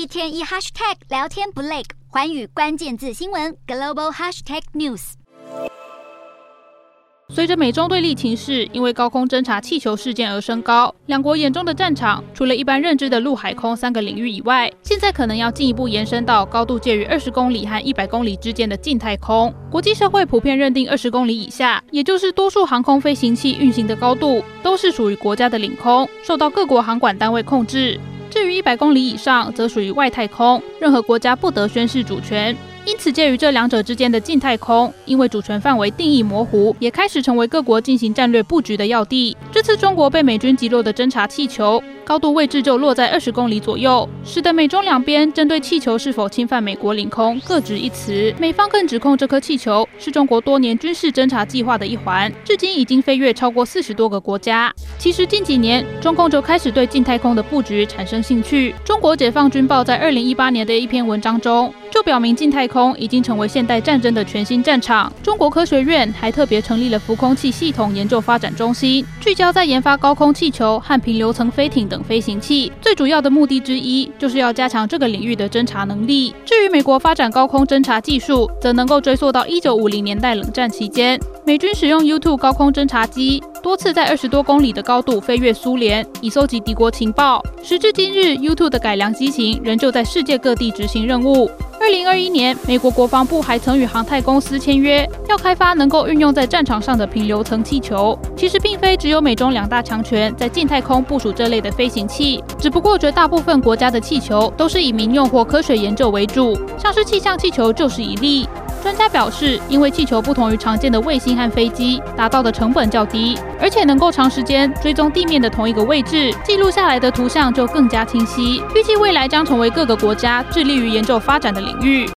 一天一 hashtag 聊天不累，环宇关键字新闻 global hashtag news。随着美中对立情势因为高空侦察气球事件而升高，两国眼中的战场除了一般认知的陆海空三个领域以外，现在可能要进一步延伸到高度介于二十公里和一百公里之间的近太空。国际社会普遍认定二十公里以下，也就是多数航空飞行器运行的高度，都是属于国家的领空，受到各国航管单位控制。至于一百公里以上，则属于外太空，任何国家不得宣示主权。因此，介于这两者之间的近太空，因为主权范围定义模糊，也开始成为各国进行战略布局的要地。这次中国被美军击落的侦察气球，高度位置就落在二十公里左右，使得美中两边针对气球是否侵犯美国领空各执一词。美方更指控这颗气球是中国多年军事侦察计划的一环，至今已经飞越超过四十多个国家。其实近几年，中共就开始对近太空的布局产生兴趣。中国解放军报在二零一八年的一篇文章中，就表明近太空已经成为现代战争的全新战场。中国科学院还特别成立了浮空气系统研究发展中心，聚焦在研发高空气球和平流层飞艇等飞行器。最主要的目的之一，就是要加强这个领域的侦察能力。至于美国发展高空侦察技术，则能够追溯到一九五零年代冷战期间，美军使用 U Two 高空侦察机，多次在二十多公里的高度飞越苏联，以搜集敌国情报。时至今日，U-2 的改良机型仍旧在世界各地执行任务。二零二一年，美国国防部还曾与航太公司签约，要开发能够运用在战场上的平流层气球。其实，并非只有美中两大强权在近太空部署这类的飞行器，只不过绝大部分国家的气球都是以民用或科学研究为主，像是气象气球就是一例。专家表示，因为气球不同于常见的卫星和飞机，达到的成本较低，而且能够长时间追踪地面的同一个位置，记录下来的图像就更加清晰。预计未来将成为各个国家致力于研究发展的领域。